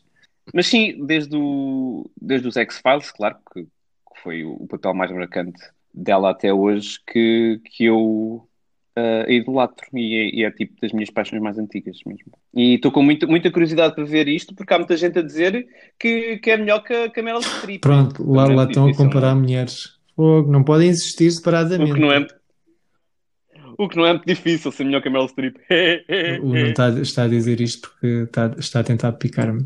Mas sim, desde, o, desde os X-Files, claro, que, que foi o, o papel mais marcante dela até hoje, que, que eu ah, a idolatro e é, e é tipo das minhas paixões mais antigas mesmo. E estou com muita, muita curiosidade para ver isto, porque há muita gente a dizer que, que é melhor que a, que a Meryl Streep. Pronto, lá, é lá estão a difícil, comparar não mulheres. Fogo, não podem existir é? separadamente. O que não é. O que não é muito difícil ser melhor que a Meryl Streep. O Nuno está, está a dizer isto porque está, está a tentar picar-me.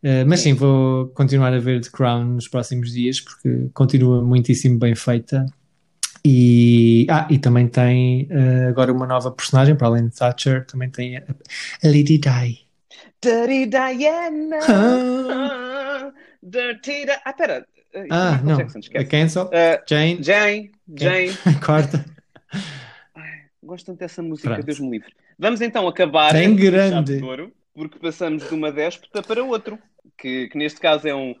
Uh, mas sim, vou continuar a ver The Crown nos próximos dias porque continua muitíssimo bem feita. E, ah, e também tem uh, agora uma nova personagem, para além de Thatcher, também tem a, a Lady Di. Dirty Diana. Ah. Dirty Di... Ah, pera. É Ah, Michael não, Jackson, a esquece. cancel, Ah, Jane, Jane, Jane. corta. Ai, gosto tanto dessa música, Pronto. Deus me livre. Vamos então acabar Bem este grande. chave de ouro, porque passamos de uma déspota para outro, que, que neste caso é um.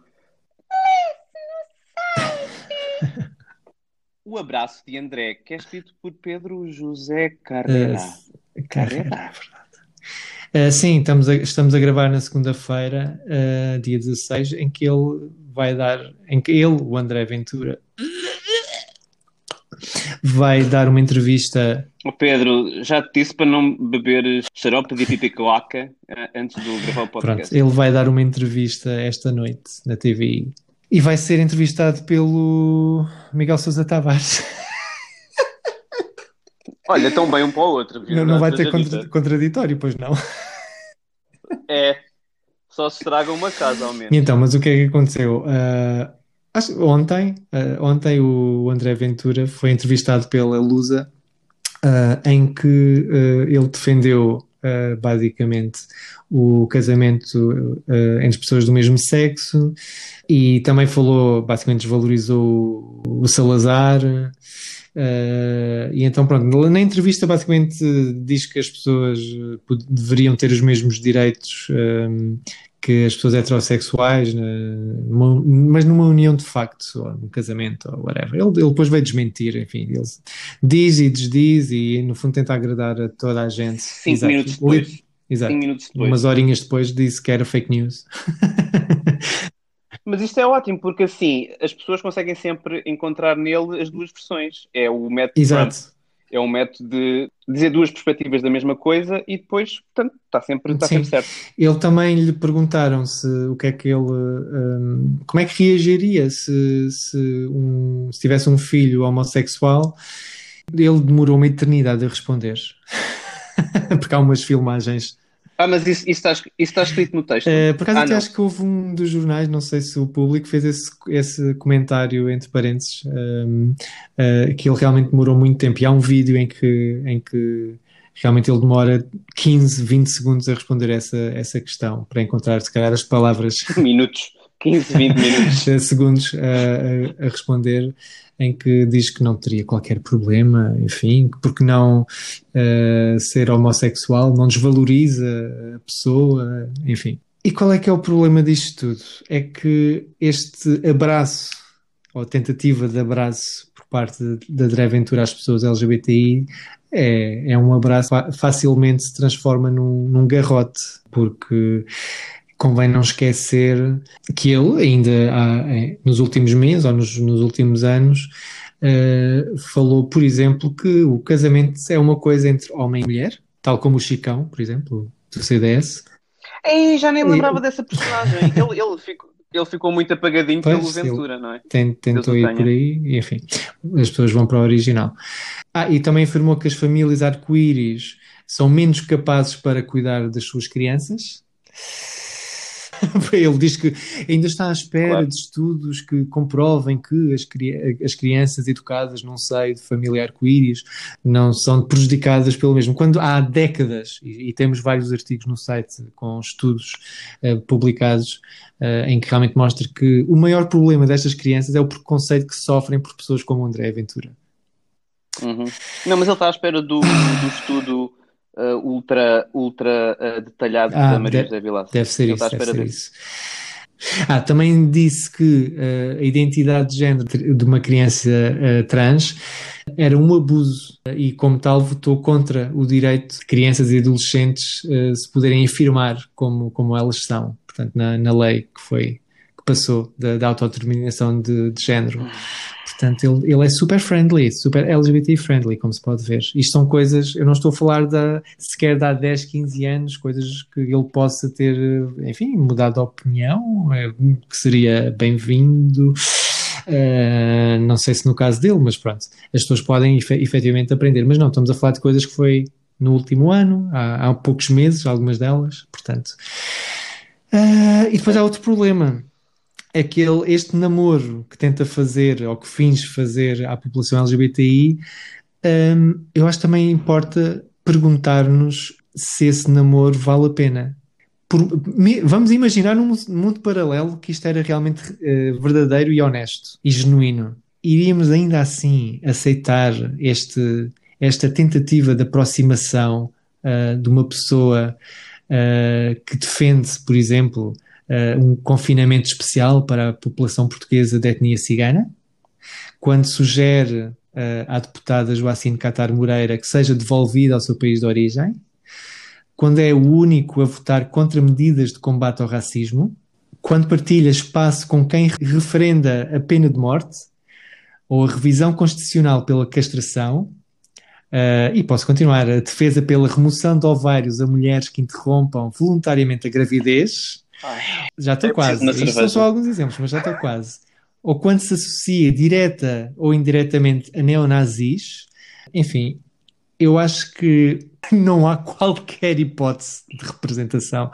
O abraço de André, que é escrito por Pedro José Carreira. Uh, Carreira, é verdade. Uh, sim, estamos a, estamos a gravar na segunda-feira, uh, dia 16, em que ele vai dar, em que ele, o André Ventura, vai dar uma entrevista. Oh, Pedro, já te disse para não beber xarope de pipicoaca eh, antes de gravar o Pronto, podcast. ele vai dar uma entrevista esta noite na TVI e vai ser entrevistado pelo Miguel Sousa Tavares. Olha, tão bem um para o outro. Não, não vai ter contra- contraditório, pois não. É, só se estraga uma casa ao menos. E então, mas o que é que aconteceu? Ah, acho- ontem, ah, ontem o André Ventura foi entrevistado pela Lusa, ah, em que ele defendeu ah, basicamente o casamento ah, entre pessoas do mesmo sexo e também falou, basicamente desvalorizou o, Salazar. ah, e então, pronto, na entrevista, basicamente diz que as pessoas deveriam ter os mesmos direitos que as pessoas heterossexuais, né, numa- mas numa união de facto, ou num casamento, ou whatever. Ele, ele depois veio desmentir, enfim, ele diz e desdiz e no fundo tenta agradar a toda a gente. Cinco Exato. minutos depois. Exato. Cinco minutos depois. Umas horinhas depois disse que era fake news. Mas isto é ótimo, porque assim as pessoas conseguem sempre encontrar nele as duas versões. É o método. Exato. É um método de dizer duas perspectivas da mesma coisa e depois, portanto, está sempre, está Sim. sempre certo. Ele também lhe perguntaram se o que é que ele, hum, como é que reagiria se, se, um- se tivesse um filho homossexual. Ele demorou uma eternidade a responder, porque há umas filmagens. Ah, mas isso, isso, está, isso está escrito no texto. Eh, por acaso Ah, até não. acho que houve um dos jornais, não sei se o público fez esse, esse comentário entre parênteses, hum, eh, que ele realmente demorou muito tempo. E há um vídeo em que, em que realmente ele demora 15, 20 segundos a responder essa, essa questão, para encontrar, se calhar, as palavras Minutos. 15, 20 minutos. 10 segundos a, a- a responder, em que diz que não teria qualquer problema, enfim, que porque não eh, ser homossexual não desvaloriza a pessoa, enfim. E qual é que é o problema disto tudo? É que este abraço, ou tentativa de abraço por parte da André Ventura às pessoas LGBTI, é, é um abraço facilmente se transforma num, num garrote, porque convém não esquecer que ele, ainda há, eh, nos últimos meses ou nos, nos últimos anos, eh, falou, por exemplo, que o casamento é uma coisa entre homem e mulher, tal como o Chicão, por exemplo, do CDS. Ei, já nem me lembrava dessa personagem. Ele, ele, ficou, ele ficou muito apagadinho Pois, pelo Ventura, não é? Ten- tentou ir por aí, e, enfim, as pessoas vão para o original. Ah, e também afirmou que as famílias arco-íris são menos capazes para cuidar das suas crianças. Ele diz que ainda está à espera Claro. de estudos que comprovem que as, cri- as crianças educadas num seio de família arco-íris não são prejudicadas pelo mesmo. Quando há décadas, e, e temos vários artigos no site com estudos eh, publicados eh, em que realmente mostra que o maior problema destas crianças é o preconceito que sofrem por pessoas como o André Ventura. Uhum. Não, mas ele está à espera do, do estudo uh, ultra, ultra uh, detalhado Ah, da Maria José Vilaça. Deve ser isso, à deve ser isso. Ah, também disse que eh, a identidade de género de uma criança eh, trans era um abuso e, como tal, votou contra o direito de crianças e adolescentes eh, se poderem afirmar como, como elas são, portanto, na, na lei que foi que passou da, da autodeterminação de, de género. Portanto, ele, ele é super friendly, super LGBT friendly, como se pode ver. Isto são coisas, eu não estou a falar da, sequer de há 10, 15 anos, coisas que ele possa ter, enfim, mudado de opinião, eh, que seria bem-vindo. Eh, não sei se no caso dele, mas pronto, as pessoas podem efe- efetivamente aprender. Mas não, estamos a falar de coisas que foi no último ano, há, há poucos meses, algumas delas, portanto. Ah, e depois há outro problema é que ele, este namoro que tenta fazer ou que finge fazer à população LGBTI, hum, eu acho que também importa perguntar-nos se esse namoro vale a pena. Por- me- vamos imaginar num mundo paralelo que isto era realmente eh, verdadeiro e honesto e genuíno. Iríamos ainda assim aceitar este, esta tentativa de aproximação ah, de uma pessoa ah, que defende, por exemplo, uh, um confinamento especial para a população portuguesa de etnia cigana, quando sugere uh, à deputada Joacine Catar Moreira que seja devolvida ao seu país de origem, quando é o único a votar contra medidas de combate ao racismo, quando partilha espaço com quem referenda a pena de morte. Ou a revisão constitucional pela castração, Uh, e posso continuar, a defesa pela remoção de ovários a mulheres que interrompam voluntariamente a gravidez, Ai, já estou quase. Isto são só alguns exemplos, mas já estou quase. Ou quando se associa direta ou indiretamente a neonazis, enfim, eu acho que não há qualquer hipótese de representação,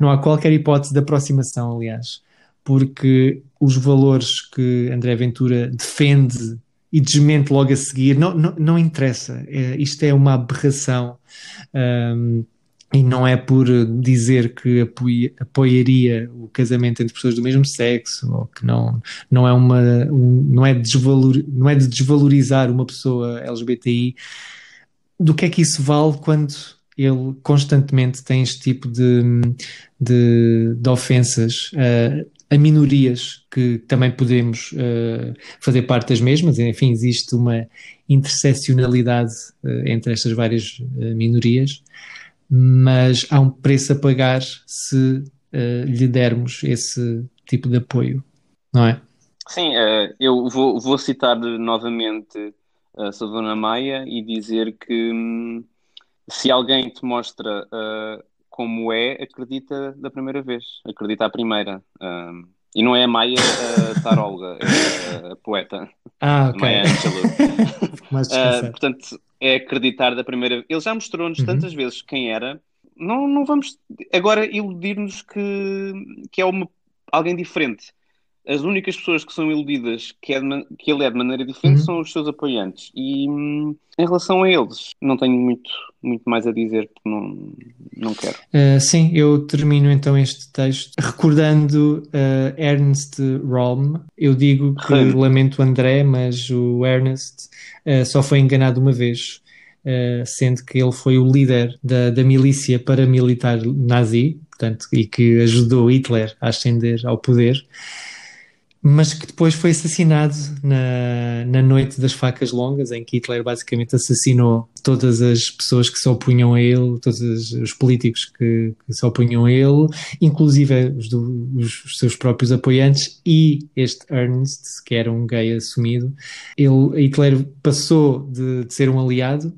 não há qualquer hipótese de aproximação, aliás, porque os valores que André Ventura defende e desmente logo a seguir, não, não, não interessa. É, isto é uma aberração. um, e não é por dizer que apoia- apoiaria o casamento entre pessoas do mesmo sexo ou que não, não, é, uma, um- não, é desvalor, não é de desvalorizar uma pessoa LGBTI. Do que é que isso vale quando ele constantemente tem este tipo de, de, de ofensas uh, a minorias que também podemos uh, fazer parte das mesmas? Enfim, existe uma interseccionalidade uh, entre estas várias uh, minorias mas há um preço a pagar se uh, lhe dermos esse tipo de apoio, não é? Sim, eh, eu vou, vou citar novamente a Savana Maia e dizer que hum, se alguém te mostra eh, como é, acredita da primeira vez, acredita à primeira. Um, e não é a Maia a taróloga, é a poeta, Ah, a ok. Maia Angelou. Uh, portanto, é acreditar da primeira vez. Ele já mostrou-nos Uhum. tantas vezes quem era. Não, não vamos agora iludir-nos que, que é uma, alguém diferente. As únicas pessoas que são iludidas que, é de que ele é de maneira diferente Uhum. são os seus apoiantes. E hum, em relação a eles, não tenho muito, muito mais a dizer, porque não, não quero. Uh, sim, eu termino então este texto recordando uh, Ernst Röhm. Eu digo que lamento o André, mas o Ernest uh, só foi enganado uma vez, sendo que ele foi o líder da, da milícia paramilitar nazi, portanto, e que ajudou Hitler a ascender ao poder. Mas que depois foi assassinado na, na noite das facas longas, em que Hitler basicamente assassinou todas as pessoas que se opunham a ele, todos os políticos que, que se opunham a ele, inclusive os, do, os, os seus próprios apoiantes e este Ernst, que era um gay assumido. Ele, Hitler passou de, de ser um aliado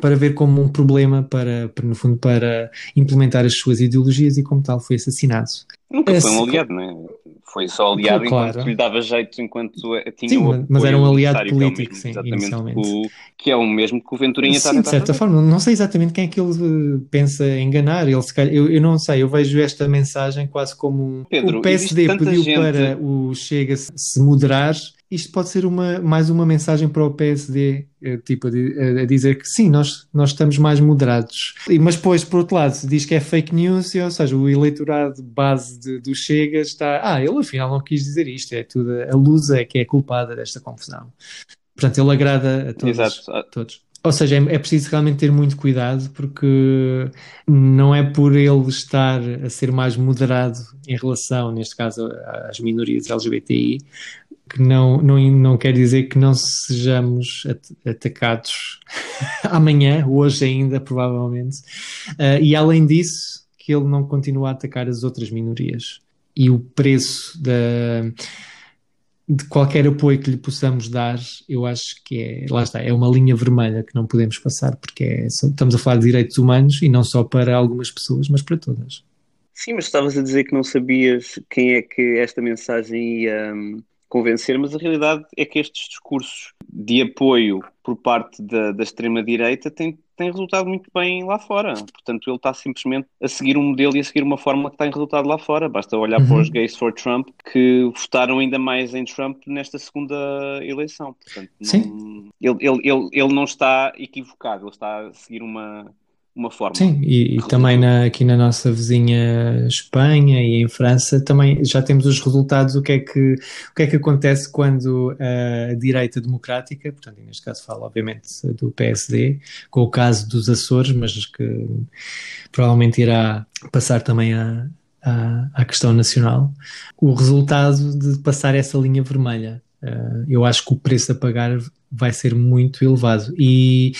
para ver como um problema para, para, no fundo, para implementar as suas ideologias e como tal foi assassinado. Nunca foi um Esse- aliado, não é? Foi só aliado Claro. enquanto lhe dava jeito, enquanto tinha Sim, o mas- era um aliado que é político, mesmo, sim, exatamente, inicialmente. que o- que é o mesmo que o Venturinha está a Sim, de certa forma, não sei exatamente quem é que ele eh, pensa enganar. Ele, calhar- eu, eu não sei, eu vejo esta mensagem quase como Pedro, o PSD pediu gente- para o Chega se moderar. Isto pode ser uma, mais uma mensagem para o PSD, eh, tipo a, di- a- a dizer que sim, nós, nós estamos mais moderados. Mas depois, por outro lado, diz que é fake news, ou seja, o eleitorado base de- do Chega está. Ah, ele afinal não quis dizer isto, é tudo. A Lusa é que é culpada desta confusão. Portanto, ele agrada a todos Exato. Todos. Ou seja, é, é preciso realmente ter muito cuidado porque não é por ele estar a ser mais moderado em relação, neste caso, às minorias LGBTI, que não, não, não quer dizer que não sejamos at- atacados amanhã, hoje ainda, provavelmente. Ah, e além disso, que ele não continua a atacar as outras minorias. E o preço da de qualquer apoio que lhe possamos dar, eu acho que é, lá está, é uma linha vermelha que não podemos passar, porque é- estamos a falar de direitos humanos e não só para algumas pessoas, mas para todas. Sim, mas estavas a dizer que não sabias quem é que esta mensagem ia hum, convencer, mas a realidade é que estes discursos de apoio por parte da, da extrema-direita têm, têm resultado muito bem lá fora. Portanto, ele está simplesmente a seguir um modelo e a seguir uma fórmula que tem resultado lá fora. Basta olhar Uhum. para os gays for Trump que votaram ainda mais em Trump nesta segunda eleição. Portanto, não- Sim. Ele, ele, ele, ele não está equivocado, ele está a seguir uma, uma fórmula. Sim, e, e também na- aqui na nossa vizinha Espanha e em França também já temos os resultados do que é que, o que, é que acontece quando a direita democrática, portanto, neste caso falo obviamente do PSD, com o caso dos Açores, mas que provavelmente irá passar também à, à, à questão nacional, o resultado de passar essa linha vermelha. Eh, eu acho que o preço a pagar vai ser muito elevado e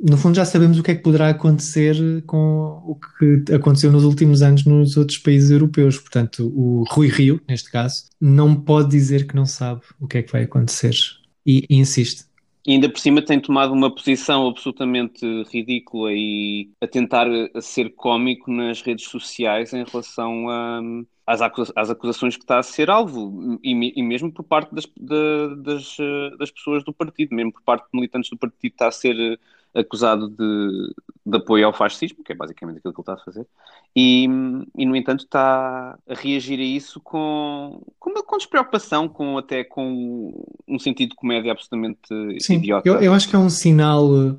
no fundo já sabemos o que é que poderá acontecer com o que aconteceu nos últimos anos nos outros países europeus. Portanto, o Rui Rio, neste caso, não pode dizer que não sabe o que é que vai acontecer e, e insiste. E ainda por cima tem tomado uma posição absolutamente ridícula e a tentar ser cómico nas redes sociais em relação a, às, acusa- às acusações que está a ser alvo e, me- mesmo por parte das, da- das, das pessoas do partido, mesmo por parte de militantes do partido está a ser acusado de, de apoio ao fascismo, que é basicamente aquilo que ele está a fazer, e, e no entanto está a reagir a isso com, com, com despreocupação, com até com um sentido de comédia absolutamente Sim, idiota. eu, eu acho que é um sinal uh,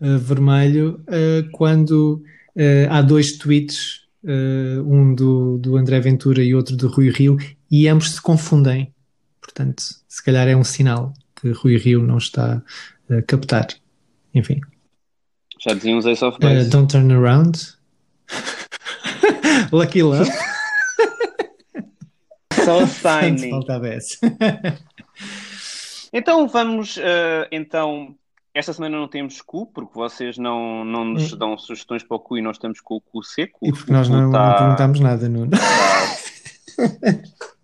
uh, vermelho uh, quando uh, há dois tweets, uh, um do, do André Ventura e outro do Rui Rio, e ambos se confundem. Portanto, se calhar é um sinal que Rui Rio não está a captar. Enfim. Já diziam os Ace of Uh, Base. don't turn around. Lucky Love. Só signing. faltava essa. Então vamos, eh, então, esta semana não temos cu, porque vocês não, não nos Hum. dão sugestões para o cu e nós estamos com o cu seco. E porque O nós não, tá- não perguntámos nada, Nuno.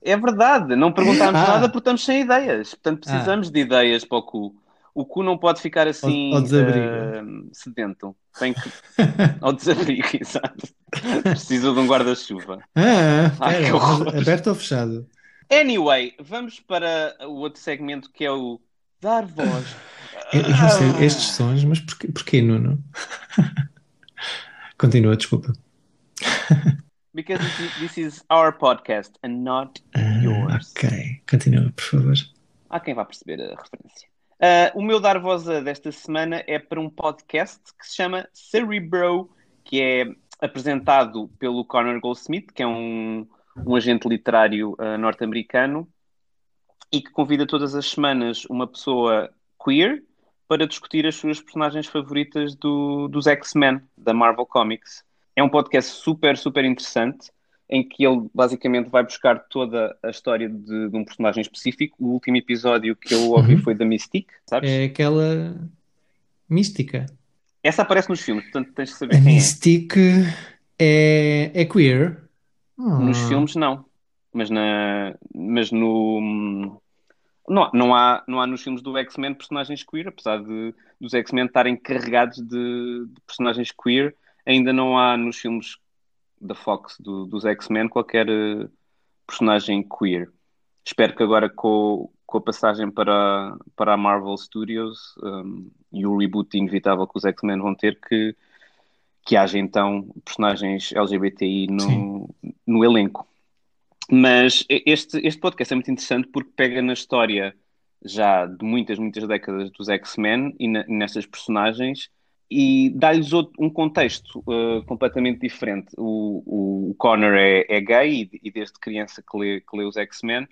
É verdade, não perguntámos Ah. nada porque estamos sem ideias. Portanto, precisamos de ideias para o cu. O cu não pode ficar assim Ao- ao desabrigo. eh, sedento. Tem que. Ao desabrigo, exato. Precisa de um guarda-chuva. Ah, Ai, espera, horror. mas aberto ou fechado? Anyway, vamos para o outro segmento que é o dar voz. Eu, eu não sei Ah. estes sons, mas porquê, porquê Nuno? Continua, desculpa. Because this- is our podcast and not Ah, yours. ok, continua, por favor. Há quem vá perceber a referência. Ah, o meu dar voz desta semana é para um podcast que se chama Cerebro, que é apresentado pelo Connor Goldsmith, que é um, um agente literário ah, norte-americano e que convida todas as semanas uma pessoa queer para discutir as suas personagens favoritas do- dos X-Men, da Marvel Comics. É um podcast super, super interessante, em que ele basicamente vai buscar toda a história de, de um personagem específico. O último episódio que eu ouvi Uhum. foi da Mystique, sabes? É aquela mística. Essa aparece nos filmes, portanto tens de A saber quem é. Mystique é, é queer. Nos Ah. filmes, não. Mas, na, mas no. Não, não, há, não há nos filmes do X-Men personagens queer, apesar de dos X-Men estarem carregados de, de, personagens queer, ainda não há nos filmes da Fox do, dos X-Men qualquer uh, personagem queer. Espero que agora com, com a passagem para, para a Marvel Studios um, e o reboot inevitável que os X-Men vão ter, que, que haja então personagens LGBTI no, no elenco. Mas este, este podcast é muito interessante porque pega na história já de muitas, muitas décadas dos X-Men e na, nestas personagens e dá-lhes um contexto uh, completamente diferente. O, o Connor é, é gay e, e, desde criança que lê, que lê os X-Men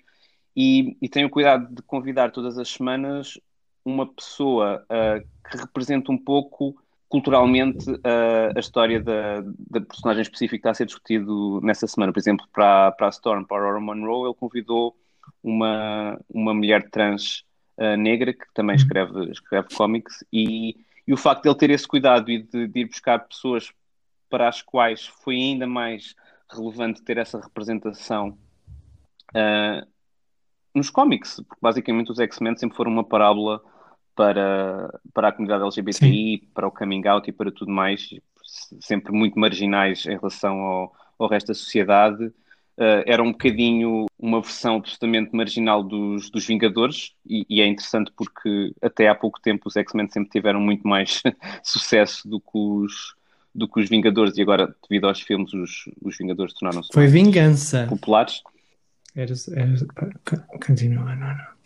e, e tem o cuidado de convidar todas as semanas uma pessoa uh, que representa um pouco culturalmente uh, a história da, da, personagem específica que está a ser discutido nessa semana. Por exemplo, para, para a Storm, para Aurora Monroe, ele convidou uma, uma mulher trans uh, negra que também uhum. escreve, escreve cómics e, e o facto de ele ter esse cuidado e de, de ir buscar pessoas para as quais foi ainda mais relevante ter essa representação uh, nos cómics, porque basicamente os X-Men sempre foram uma parábola para, para a comunidade LGBTI, Sim. para o coming out e para tudo mais, sempre muito marginais em relação ao, ao resto da sociedade. Uh, era um bocadinho uma versão absolutamente marginal dos, dos Vingadores, e, e, é interessante porque até há pouco tempo os X-Men sempre tiveram muito mais sucesso do que os, do que os Vingadores, e agora, devido aos filmes, os, os Vingadores tornaram-se Foi vingança. populares. Era, era, continua, não, não.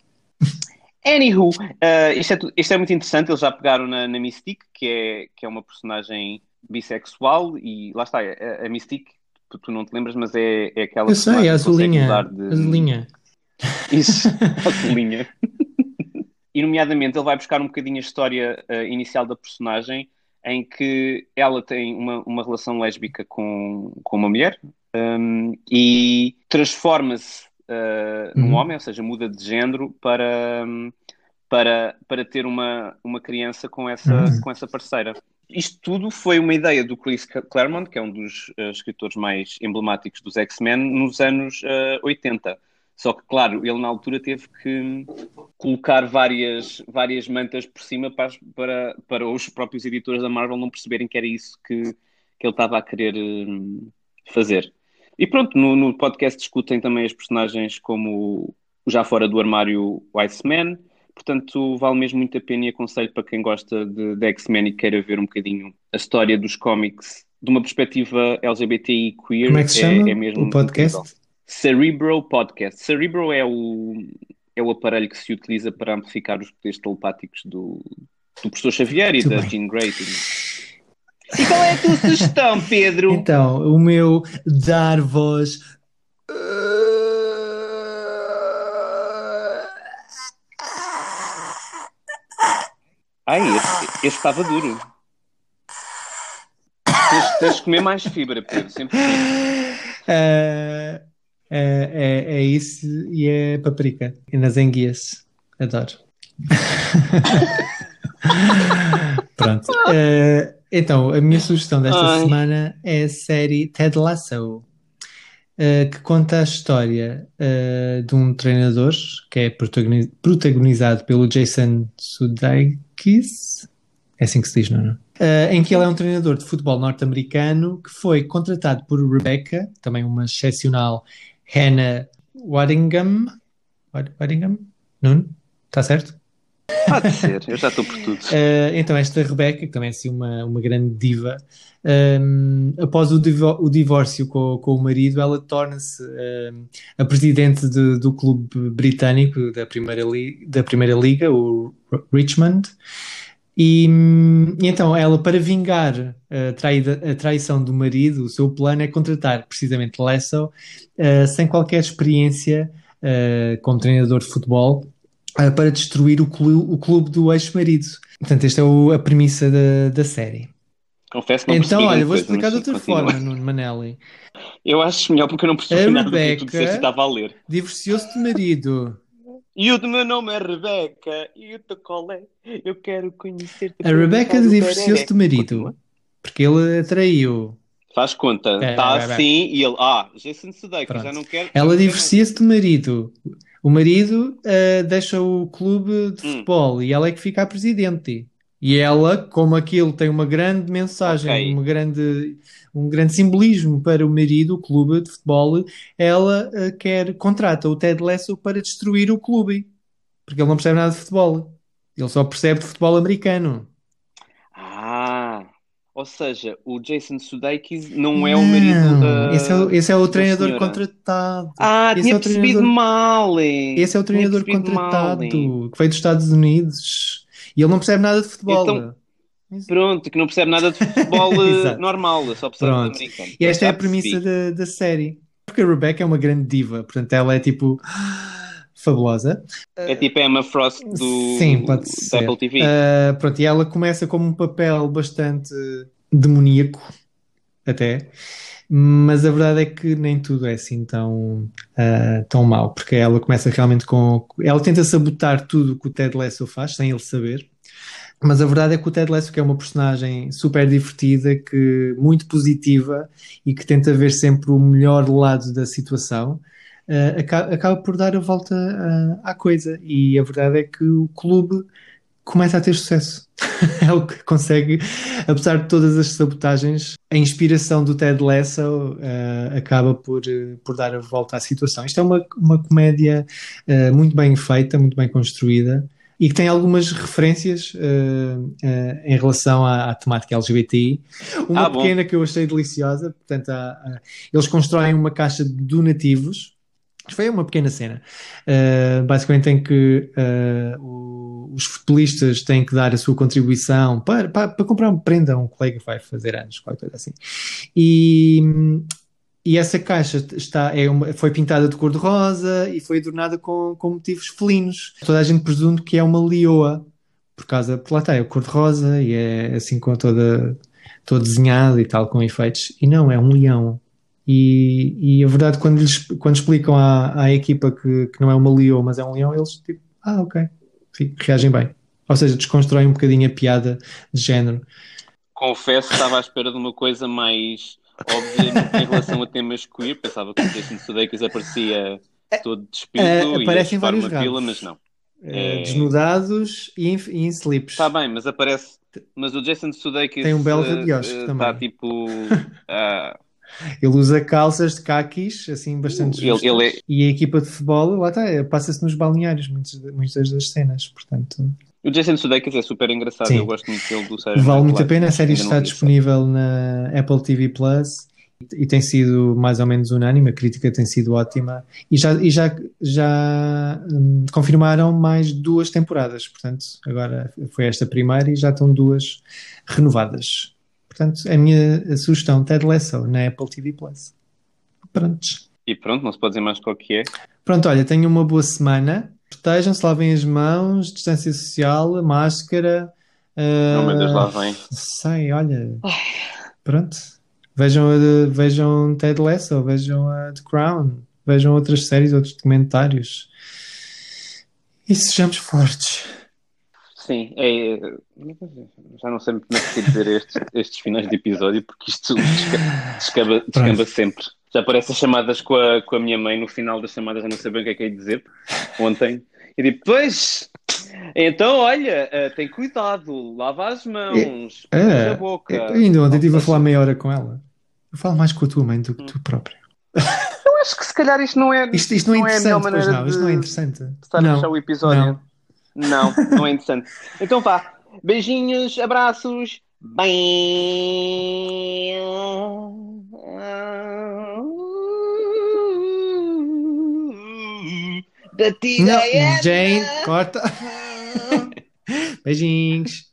Anywho, uh, isto, é, isto, é, muito interessante. Eles já pegaram na, na, Mystique, que é, que é uma personagem bissexual, e lá está, a, a Mystique, tu, tu, não te lembras, mas é, é aquela Eu sei, a azulinha. De... Azulinha. Isso, azulinha. e, nomeadamente, ele vai buscar um bocadinho a história uh, inicial da personagem, em que ela tem uma, uma relação lésbica com, com uma mulher um, e transforma-se uh, num uhum. homem, ou seja, muda de género para, para, para ter uma, uma criança com essa, uhum. com essa parceira. Isto tudo foi uma ideia do Chris Claremont, que é um dos uh, escritores mais emblemáticos dos X-Men, nos anos uh, 80. Só que, claro, ele na altura teve que colocar várias, várias mantas por cima para, para, para os próprios editores da Marvel não perceberem que era isso que, que ele estava a querer um, fazer. E pronto, no, no, podcast discutem também as personagens como já fora do armário o Iceman, portanto vale mesmo muito a pena e aconselho para quem gosta de, de X-Men e queira ver um bocadinho a história dos cómics de uma perspectiva LGBTI queer. Como é que se chama é, é mesmo o podcast? Incrível. Cerebro Podcast. Cerebro é o, é o aparelho que se utiliza para amplificar os poderes telepáticos do, do professor Xavier e muito da bem. Jean Grey. E qual é a tua sugestão, Pedro? Então, o meu dar voz. Ai, este, este estava duro. Tens, tens de comer mais fibra, Pedro, sempre. Uh, é, é, é isso e é paprika. E nas enguias. Adoro. Pronto. Uh, então, a minha sugestão desta Ai. semana é a série Ted Lasso, uh, que conta a história uh, de um treinador que é protagonizado pelo Jason Sudeikis, é assim que se diz, não é? Uh, em que ele é um treinador de futebol norte-americano que foi contratado por Rebecca, também uma excepcional Hannah Waddingham. Waddingham? Nuno? Está certo? Pode ser, eu já estou por tudo. Uh, então, esta Rebeca, que também é assim, uma, uma grande diva, um, após o, divo o, divórcio com, com, o marido, ela torna-se um, a presidente de, do clube britânico da Primeira, da Primeira Liga, o Richmond. E, e, então, ela, para vingar a, traída, a, traição do marido, o seu plano é contratar precisamente Lasso, uh, sem qualquer experiência uh, como treinador de futebol, para destruir o, clu o clube do ex-marido. Portanto, esta é o, a premissa da, da série. Confesso que não Então, olha, vou explicar de outra continua. forma, Nuno Manelli. Eu acho melhor porque eu não percebi nada do que tu disseste estava a ler. divorciou-se de marido. E o meu nome é Rebeca. E o teu qual é? Eu quero conhecer-te. A Rebeca divorciou-se de marido. Porque ele atraiu. Faz conta. Está é, assim e ele... Ah, Jason Sudeikis, já não quero... Ela divorcia-se de marido. O marido uh, deixa o clube de Hum. futebol e ela é que fica a presidente. E ela, como aquilo tem uma grande mensagem, Ok. uma grande, um grande simbolismo para o marido, o clube de futebol, ela uh, quer, contrata o Ted Lasso para destruir o clube. Porque ele não percebe nada de futebol. Ele só percebe de futebol americano. Ou seja, o Jason Sudeikis não é o marido da. esse é, o- esse é o treinador senhora. contratado. Ah, Esse tinha é o percebido treinador- mal. hein? Esse é o treinador mal, contratado hein? que veio dos Estados Unidos e ele não percebe nada de futebol. Então, Pronto, que não percebe nada de futebol eh, normal, só percebe de Pronto. americano. E esta Já é a premissa da, da série. Porque a Rebecca é uma grande diva, portanto ela é tipo fabulosa. É tipo Emma Frost do Sim, pode ser. Apple TV. Ah, pronto, e ela começa como um papel bastante demoníaco, até, mas a verdade é que nem tudo é assim tão, ah, tão mau, porque ela começa realmente com. Ela tenta sabotar tudo o que o Ted Lasso faz, sem ele saber. Mas a verdade é que o Ted Lasso, que é uma personagem super divertida, que, muito positiva e que tenta ver sempre o melhor lado da situação, aca- acaba por dar a volta ah, à coisa. E a verdade é que o clube começa a ter sucesso. é o que consegue, apesar de todas as sabotagens, a inspiração do Ted Lasso eh, acaba por, por dar a volta à situação. Isto é uma, uma comédia eh, muito bem feita, muito bem construída e que tem algumas referências eh, eh, em relação à, à temática LGBTI. Uma Ah, pequena que eu achei deliciosa, portanto, há- há- eles constroem uma caixa de donativos. Foi uma pequena cena. Uh, basicamente em que uh, os futebolistas têm que dar a sua contribuição para, para, para comprar uma prenda a um colega que vai fazer anos, qualquer coisa assim. E, e essa caixa está, é uma- foi pintada de cor-de-rosa e foi adornada com, com motivos felinos. Toda a gente presume que é uma leoa, por causa, por lá está, é cor-de-rosa e é assim com toda, todo desenhado e tal, com efeitos. E não, é um leão. E, e a verdade, quando, lhes, quando explicam à, à equipa que, que não é uma leoa, mas é um leão, eles tipo, ah, ok, reagem bem. Ou seja, desconstroem um bocadinho a piada de género. Confesso que estava à espera de uma coisa mais óbvia em relação a temas queer. Pensava que o Jason Sudeikis aparecia todo despido É, e aparece em chupar vários uma pila, mas não. Eh, É. desnudados e em, e em slips. Está bem, mas aparece. Mas o Jason Sudeikis Tem um belo eh, rabiosque eh, também. Está tipo. ah, Ele usa calças de caquis, assim, bastante Ele- ele é- E a equipa de futebol, lá está, é, passa-se nos balneários, muitas, muitas das cenas, portanto, o Jason Sudeikis é super engraçado. Sim. Eu gosto muito dele do Saturday vale muito a pena. A série está disponível na Apple TV Plus e tem sido mais ou menos unânime, a crítica tem sido ótima e já, e já, já hum, confirmaram mais duas temporadas, portanto, agora foi esta primeira e já estão duas renovadas. Portanto, é a minha sugestão, Ted Lasso, na Apple TV Plus. Prontos. E pronto, não se pode dizer mais qual que é. Pronto, olha, tenham uma boa semana. Protejam-se, lavem as mãos, distância social, máscara. ah, Não, meu Deus, lá vem. Sei, olha. Pronto. Vejam, a- vejam Ted Lasso, vejam a The Crown, vejam outras séries, outros documentários. E sejamos fortes. Sim, é. Já não sei muito bem o que dizer a estes, estes finais de episódio, porque isto desca- descamba, descamba sempre. Já parece as chamadas com a, com a minha mãe, no final das chamadas já não sei bem o que é que é dizer. Ontem. E digo, pois, então olha, eh, tem cuidado, lava as mãos, É, proteja a boca. eu ainda ontem estive a falar meia hora com ela. Eu falo mais com a tua mãe do que tu própria. Eu acho que se calhar isto não é, Isto, isto não é não é a interessante, não. Isto não é de interessante. estar a Não, fechar o episódio. não. Não, não é interessante. Então vá. Beijinhos, abraços. Bem. Da Não. Jane, corta. Beijinhos.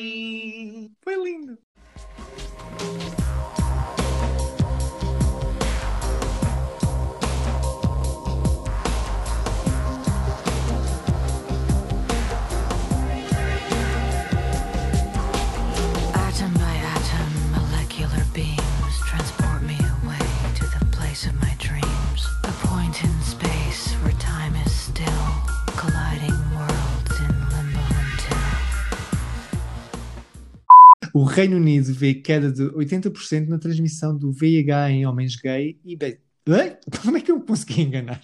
Reino Unido vê queda de 80% na transmissão do VIH em homens gay e... Be... Oi? Como é que eu me consegui enganar?